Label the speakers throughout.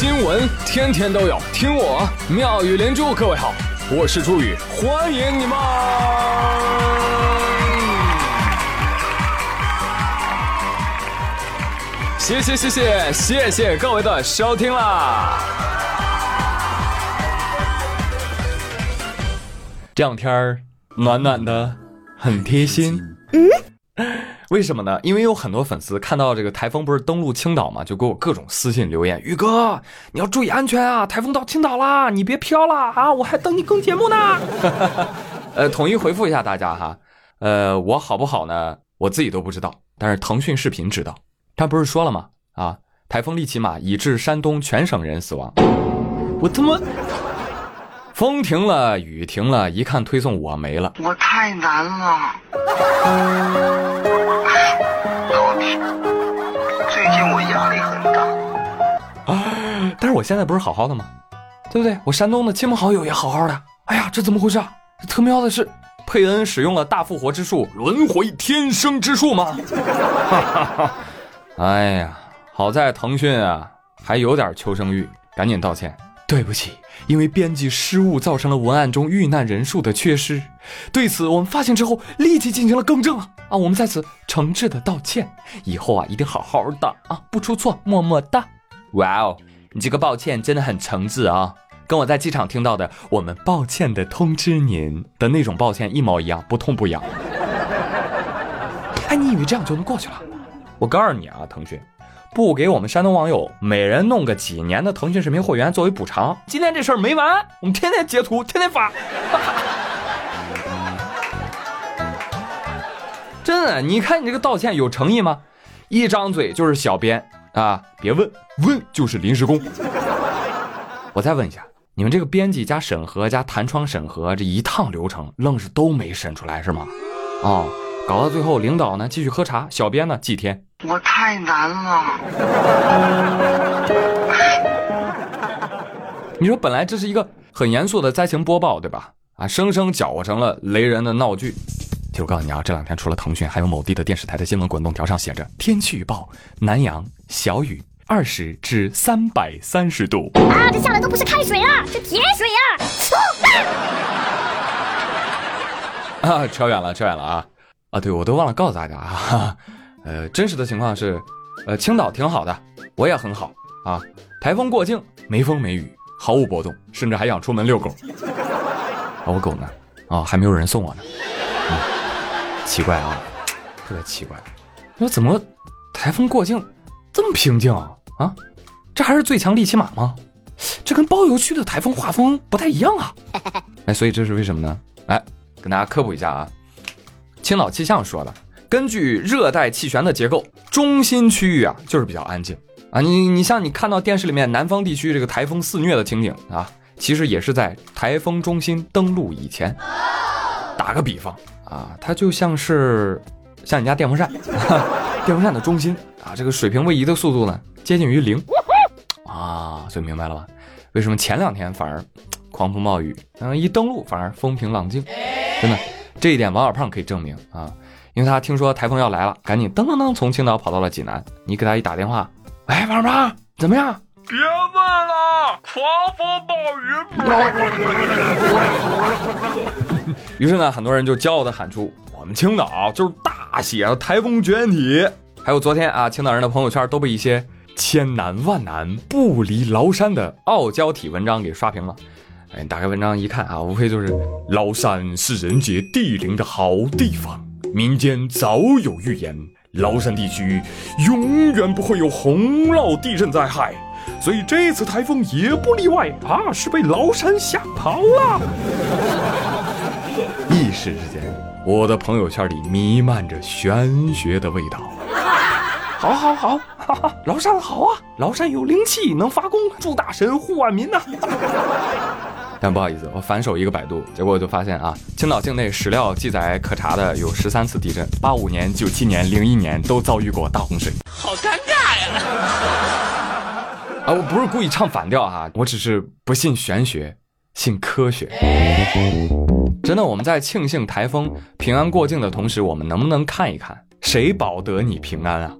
Speaker 1: 新闻天天都有，听我妙语连珠。各位好，我是朱宇，欢迎你们！谢谢谢谢谢谢各位的收听啦！这两天暖暖的，很贴心。嗯。为什么呢？因为有很多粉丝看到这个台风不是登陆青岛嘛，就给我各种私信留言：“宇哥，你要注意安全啊！台风到青岛啦，你别飘了啊！我还等你更节目呢。”呃，统一回复一下大家哈。呃，我好不好呢？我自己都不知道，但是腾讯视频知道。他不是说了吗？啊，台风利奇马已致山东全省人死亡。我他妈，风停了，雨停了，一看推送我没了，
Speaker 2: 我太难了。我压力很大，
Speaker 1: 啊！但是我现在不是好好的吗？对不对？我山东的亲朋好友也好好的。哎呀，这怎么回事啊？这特喵的是佩恩使用了大复活之术，轮回天生之术吗？哎呀，好在腾讯啊还有点求生欲，赶紧道歉。对不起，因为编辑失误造成了文案中遇难人数的缺失。对此，我们发现之后立即进行了更正啊！啊，我们在此诚挚的道歉，以后啊一定好好的啊，不出错，么么哒。哇哦，你这个抱歉真的很诚挚啊，跟我在机场听到的“我们抱歉的通知您”的那种抱歉一毛一样，不痛不痒。哎，你以为这样就能过去了？我告诉你啊，腾讯。不给我们山东网友每人弄个几年的腾讯视频会员作为补偿，今天这事儿没完，我们天天截图，天天发。真的，你看你这个道歉有诚意吗？一张嘴就是小编啊！别问，问就是临时工。我再问一下，你们这个编辑加审核加弹窗审核这一趟流程，愣是都没审出来是吗？哦。搞到最后，领导呢继续喝茶，小编呢祭天。
Speaker 2: 我太难了。
Speaker 1: 你说本来这是一个很严肃的灾情播报，对吧？啊，生生搅和成了雷人的闹剧。就我告诉你啊，这两天除了腾讯，还有某地的电视台的新闻滚动条上写着：天气预报，南阳小雨，二十至三百三十度。
Speaker 3: 啊，这下的都不是开水啊，是铁水
Speaker 1: 啊！啊，扯远了，扯远了啊。啊，对，我都忘了告诉大家啊，呃，真实的情况是，呃，青岛挺好的，我也很好啊。台风过境，没风没雨，毫无波动，甚至还想出门遛狗。啊，我狗呢？啊，还没有人送我呢。嗯，奇怪啊，特别奇怪，说怎么台风过境这么平静啊？啊，这还是最强利奇马吗？这跟包邮区的台风画风不太一样啊。哎，所以这是为什么呢？哎，跟大家科普一下啊。青岛气象说的，根据热带气旋的结构，中心区域啊就是比较安静啊。你你像你看到电视里面南方地区这个台风肆虐的情景啊，其实也是在台风中心登陆以前。打个比方啊，它就像是像你家电风扇，电风扇的中心啊，这个水平位移的速度呢接近于零啊，所以明白了吧？为什么前两天反而狂风暴雨，嗯，一登陆反而风平浪静，真的。这一点王小胖可以证明啊，因为他听说台风要来了，赶紧噔噔噔从青岛跑到了济南。你给他一打电话，喂，王小胖，怎么样？
Speaker 2: 别问了，狂风暴
Speaker 1: 雨。于是呢，很多人就骄傲地喊出：“我们青岛就是大写的台风绝缘体。”还有昨天啊，青岛人的朋友圈都被一些千难万难不离崂山的傲娇体文章给刷屏了。哎，打开文章一看啊，无非就是崂山是人杰地灵的好地方，民间早有预言，崂山地区永远不会有洪涝地震灾害，所以这次台风也不例外啊，是被崂山吓跑了。一时之间，我的朋友圈里弥漫着玄学的味道。好，好，好，哈哈，崂山好啊，崂山有灵气，能发功，祝大神护万民呐。但不好意思，我反手一个百度，结果我就发现啊，青岛境内史料记载可查的有十三次地震，八五年、九七年、零一年都遭遇过大洪水，
Speaker 2: 好尴尬呀！
Speaker 1: 啊，我不是故意唱反调哈，我只是不信玄学，信科学。真的，我们在庆幸台风平安过境的同时，我们能不能看一看谁保得你平安啊？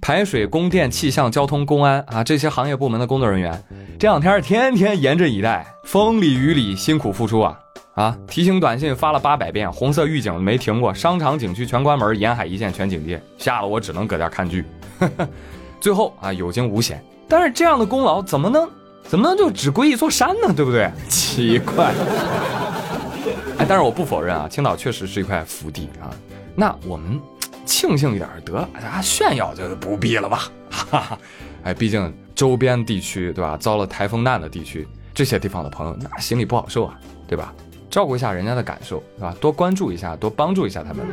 Speaker 1: 排水、供电、气象、交通、公安啊这些行业部门的工作人员，这两天天天严阵以待，风里雨里辛苦付出啊啊！提醒短信发了八百遍，红色预警没停过，商场景区全关门，沿海一线全警戒，吓得我只能搁家看剧。最后啊有惊无险，但是这样的功劳怎么能怎么能就只归一座山呢？对不对？奇怪。哎，但是我不否认啊，青岛确实是一块福地啊。那我们庆幸一点得，啊，炫耀就不必了吧？哈哈。哎，毕竟周边地区对吧，遭了台风难的地区，这些地方的朋友那心里不好受啊，对吧？照顾一下人家的感受，对吧？多关注一下，多帮助一下他们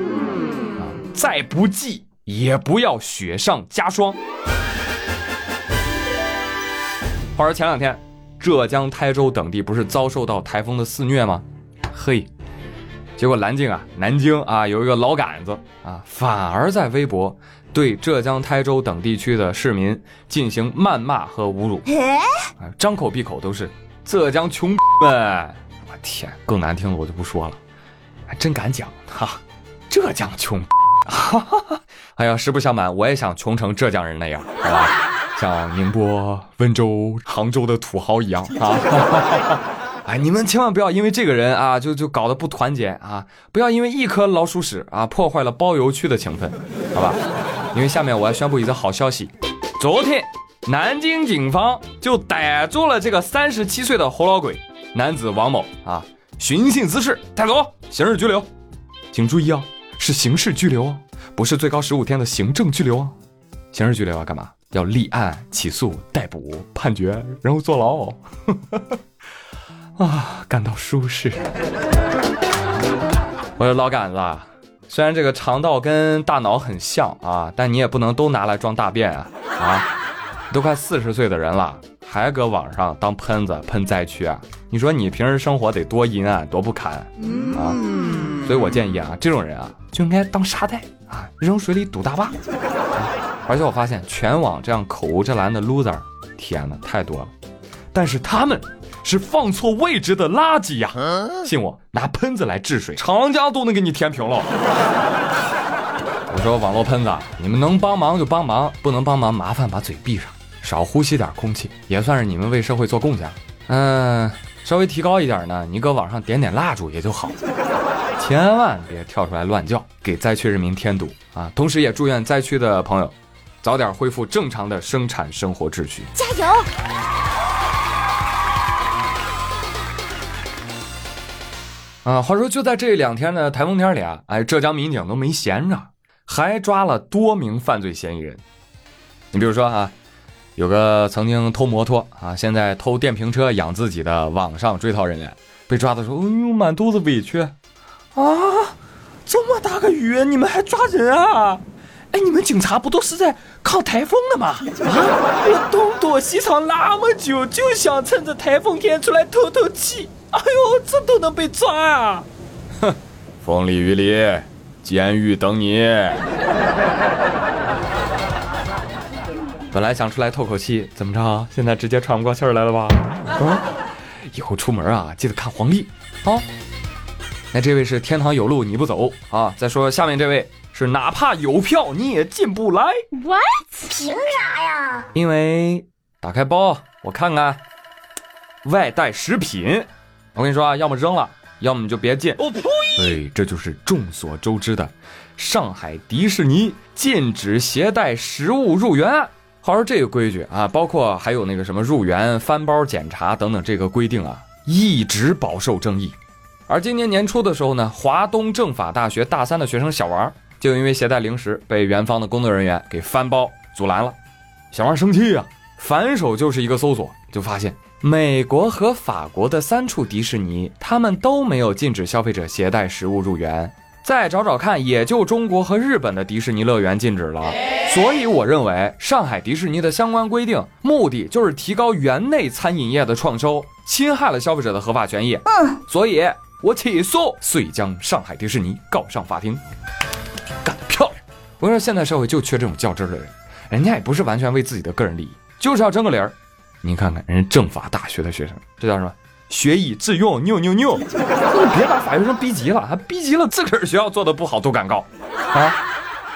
Speaker 1: 啊。再不济也不要雪上加霜。话说前两天，浙江台州等地不是遭受到台风的肆虐吗？嘿，结果南京啊，南京啊，有一个老杆子啊，反而在微博对浙江台州等地区的市民进行谩骂和侮辱，啊，张口闭口都是浙江穷们，我天，更难听的我就不说了，还真敢讲哈，浙江穷，哈哈哈，哎呀，实不相瞒，我也想穷成浙江人那样，好吧，像宁波、温州、杭州的土豪一样啊。哎，你们千万不要因为这个人啊，就就搞得不团结啊！不要因为一颗老鼠屎啊，破坏了包邮区的情分，好吧？因为下面我要宣布一则好消息：昨天南京警方就逮住了这个三十七岁的活老鬼男子王某啊，寻衅滋事，带走，刑事拘留。请注意啊，是刑事拘留啊，不是最高十五天的行政拘留啊！刑事拘留要干嘛？要立案、起诉、逮捕、判决，然后坐牢。啊，感到舒适。我说老杆子，虽然这个肠道跟大脑很像啊，但你也不能都拿来装大便啊！啊，都快四十岁的人了，还搁网上当喷子喷灾区啊？你说你平时生活得多阴暗多不堪啊！所以我建议啊，这种人啊就应该当沙袋啊，扔水里堵大坝。而且我发现全网这样口无遮拦的 loser，天哪，太多了。但是他们。是放错位置的垃圾呀！信我，拿喷子来治水，长江都能给你填平了。我说网络喷子，你们能帮忙就帮忙，不能帮忙麻烦把嘴闭上，少呼吸点空气，也算是你们为社会做贡献。嗯，稍微提高一点呢，你搁网上点点蜡烛也就好，千万别跳出来乱叫，给灾区人民添堵啊！同时也祝愿灾区的朋友早点恢复正常的生产生活秩序，
Speaker 3: 加油！
Speaker 1: 啊，话说就在这两天的台风天里啊，哎，浙江民警都没闲着，还抓了多名犯罪嫌疑人。你比如说啊，有个曾经偷摩托啊，现在偷电瓶车养自己的网上追逃人员，被抓的时候，哎呦，满肚子委屈啊！这么大个雨，你们还抓人啊？哎，你们警察不都是在抗台风的吗？啊，我东躲西藏那么久，就想趁着台风天出来透透气。哎呦，这都能被抓啊！哼，风里雨里，监狱等你。本来想出来透口气，怎么着？现在直接喘不过气来了吧？啊！以后出门啊，记得看黄历啊。那这位是天堂有路你不走啊？再说下面这位是哪怕有票你也进不来。
Speaker 3: What？凭啥呀？
Speaker 1: 因为打开包，我看看，外带食品。我跟你说啊，要么扔了，要么就别进。我呸！哎，这就是众所周知的上海迪士尼禁止携带食物入园。话说这个规矩啊，包括还有那个什么入园翻包检查等等这个规定啊，一直饱受争议。而今年年初的时候呢，华东政法大学大三的学生小王就因为携带零食被园方的工作人员给翻包阻拦了。小王生气啊，反手就是一个搜索，就发现。美国和法国的三处迪士尼，他们都没有禁止消费者携带食物入园。再找找看，也就中国和日本的迪士尼乐园禁止了。所以，我认为上海迪士尼的相关规定，目的就是提高园内餐饮业的创收，侵害了消费者的合法权益。嗯，所以我起诉，遂将上海迪士尼告上法庭。干得漂亮！我跟你说，现在社会就缺这种较真的人，人家也不是完全为自己的个人利益，就是要争个理儿。你看看人家政法大学的学生，这叫什么？学以致用，牛牛牛！你别把法学生逼急了，他逼急了，自个儿学校做的不好都敢告啊！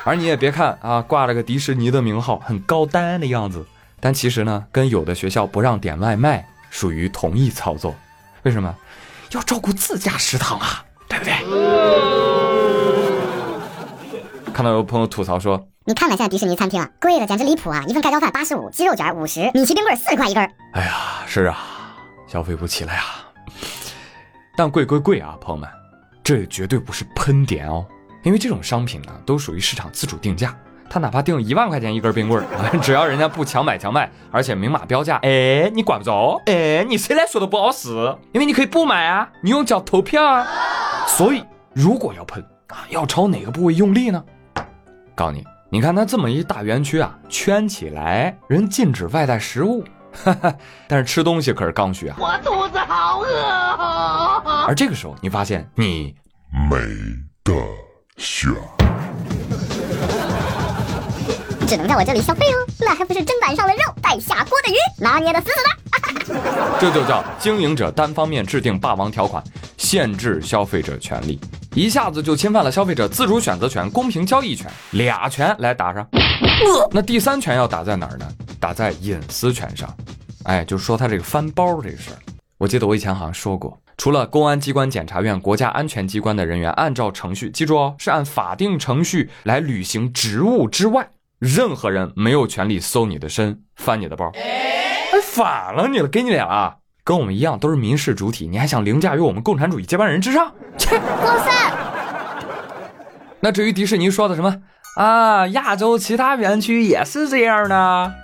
Speaker 1: 而你也别看啊，挂了个迪士尼的名号，很高端的样子，但其实呢，跟有的学校不让点外卖属于同一操作。为什么？要照顾自家食堂啊，对不对？看到有朋友吐槽说，
Speaker 3: 你看看现在迪士尼餐厅啊，贵的简直离谱啊！一份盖浇饭八十五，鸡肉卷五十，米奇冰棍四十块一根儿。
Speaker 1: 哎呀，是啊，消费不起了呀。但贵归贵啊，朋友们，这绝对不是喷点哦，因为这种商品呢，都属于市场自主定价。他哪怕定一万块钱一根冰棍儿，只要人家不强买强卖，而且明码标价，哎，你管不着，哎，你谁来说都不好使？因为你可以不买啊，你用脚投票啊。所以如果要喷啊，要朝哪个部位用力呢？告诉你，你看它这么一大园区啊，圈起来，人禁止外带食物，哈哈，但是吃东西可是刚需啊。
Speaker 2: 我肚子好饿。
Speaker 1: 而这个时候，你发现你
Speaker 4: 没得选。
Speaker 3: 只能在我这里消费哦，那还不是砧板上的肉带下锅的鱼，拿捏的死死的。
Speaker 1: 这就叫经营者单方面制定霸王条款，限制消费者权利，一下子就侵犯了消费者自主选择权、公平交易权，俩权来打上。那第三权要打在哪儿呢？打在隐私权上。哎，就是说他这个翻包这个事儿，我记得我以前好像说过，除了公安机关、检察院、国家安全机关的人员按照程序，记住哦，是按法定程序来履行职务之外。任何人没有权利搜你的身、翻你的包。哎，反了你了，给你脸了！跟我们一样都是民事主体，你还想凌驾于我们共产主义接班人之上？切！
Speaker 3: 过分！
Speaker 1: 那至于迪士尼说的什么啊，亚洲其他园区也是这样的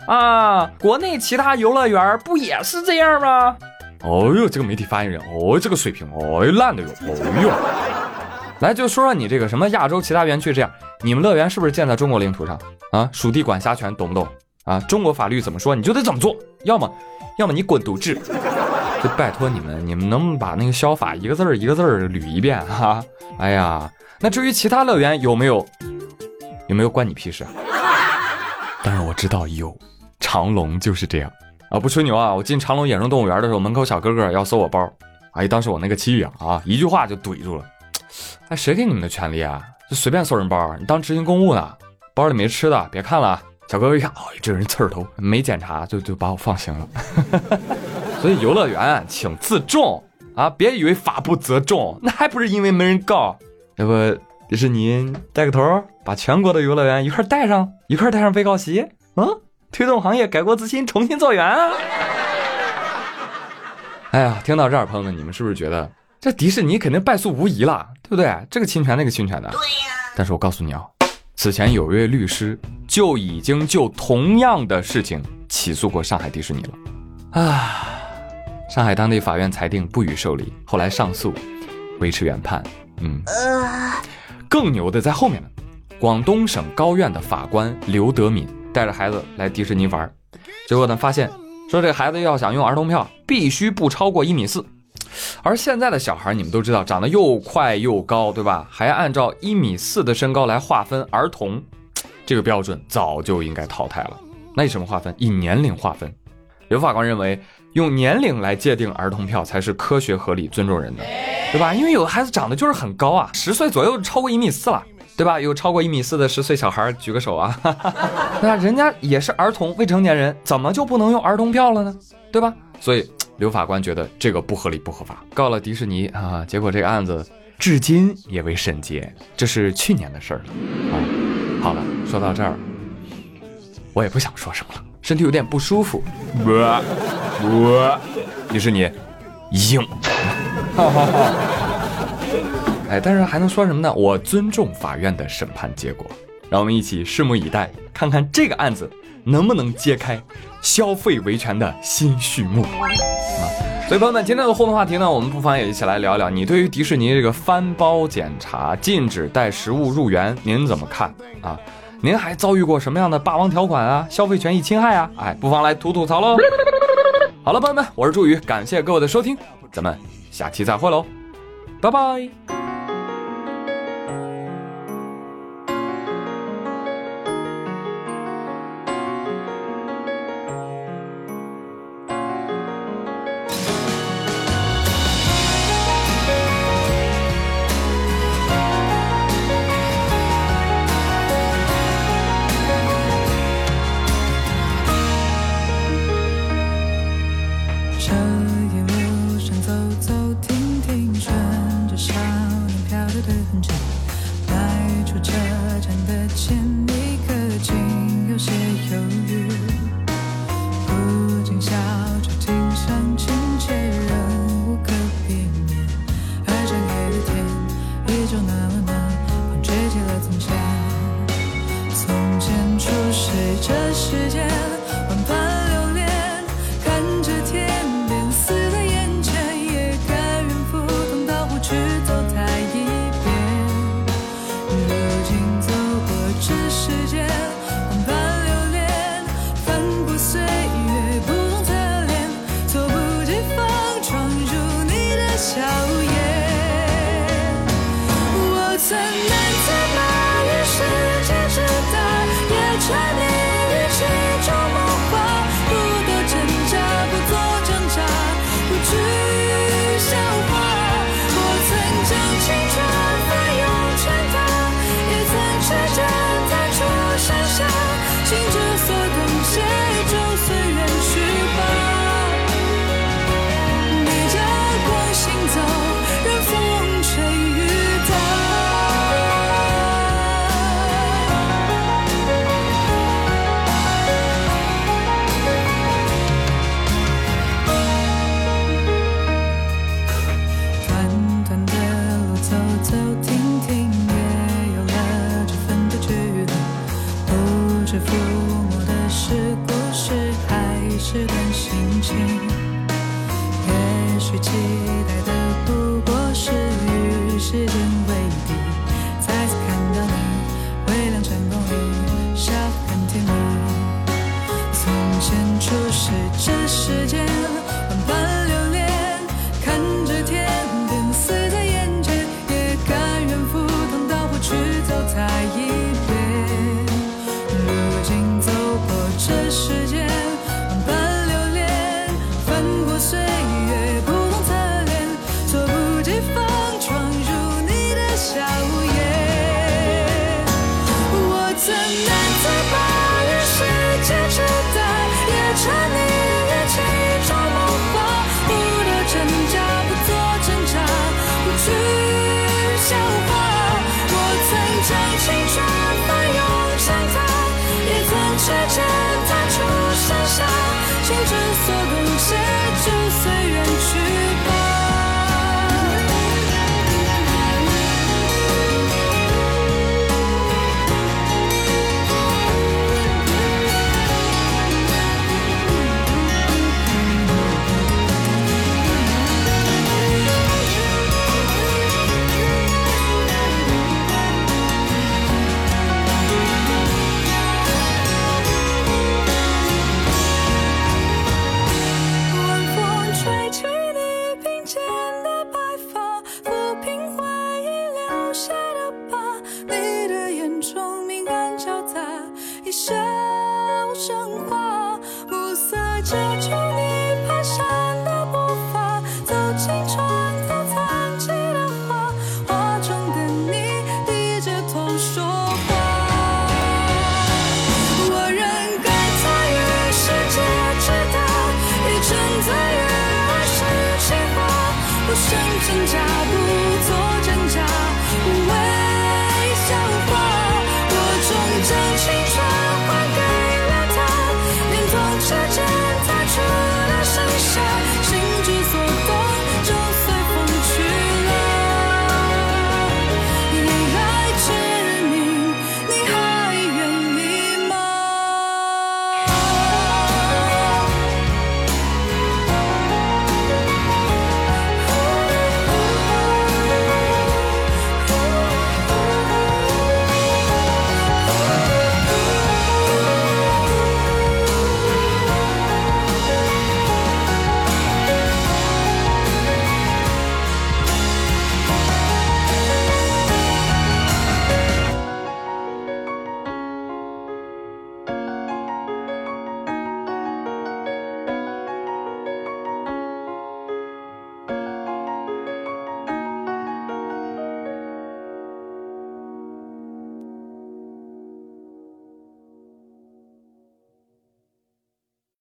Speaker 1: 啊，国内其他游乐园不也是这样吗？哦呦，这个媒体发言人，哦，这个水平，哦，烂的哟，哦呦！来，就说说你这个什么亚洲其他园区这样，你们乐园是不是建在中国领土上啊？属地管辖权懂不懂啊？中国法律怎么说你就得怎么做，要么，要么你滚犊子！就拜托你们，你们能不能把那个消法一个字儿一个字儿捋一遍哈？哎呀，那至于其他乐园有没有，有没有关你屁事？但是我知道有，长隆就是这样啊！不吹牛啊，我进长隆野生动物园的时候，门口小哥哥要搜我包，哎，当时我那个气呀啊，一句话就怼住了。哎，谁给你们的权利啊？就随便搜人包，你当执行公务呢？包里没吃的，别看了。小哥哥一看，哎，这人刺儿头，没检查就就把我放行了。所以游乐园请自重啊，别以为法不责众，那还不是因为没人告。要不迪士尼带个头，把全国的游乐园一块带上，一块带上被告席，嗯，推动行业改过自新，重新做源啊！哎呀，听到这儿，朋友们，你们是不是觉得？这迪士尼肯定败诉无疑了，对不对？这个侵权，那个侵权的。对呀。但是我告诉你啊，此前有一位律师就已经就同样的事情起诉过上海迪士尼了。啊，上海当地法院裁定不予受理，后来上诉，维持原判。嗯。更牛的在后面呢，广东省高院的法官刘德敏带着孩子来迪士尼玩，结果呢发现说这个孩子要想用儿童票，必须不超过一米四。而现在的小孩，你们都知道，长得又快又高，对吧？还按照一米四的身高来划分儿童，这个标准早就应该淘汰了。那以什么划分？以年龄划分。刘法官认为，用年龄来界定儿童票才是科学合理、尊重人的，对吧？因为有的孩子长得就是很高啊，十岁左右超过一米四了，对吧？有超过一米四的十岁小孩举个手啊，那人家也是儿童、未成年人，怎么就不能用儿童票了呢？对吧？所以。刘法官觉得这个不合理不合法，告了迪士尼啊，结果这个案子至今也未审结，这是去年的事儿了啊。好了，说到这儿，我也不想说什么了，身体有点不舒服。我我迪士尼硬，哈哈哈。哎，但是还能说什么呢？我尊重法院的审判结果，让我们一起拭目以待，看看这个案子能不能揭开。消费维权的新序幕啊！所以朋友们，今天的互动话题呢，我们不妨也一起来聊聊，你对于迪士尼这个翻包检查、禁止带食物入园，您怎么看啊？您还遭遇过什么样的霸王条款啊、消费权益侵害啊？哎，不妨来吐吐槽喽！好了，朋友们，我是朱宇，感谢各位的收听，咱们下期再会喽，拜拜。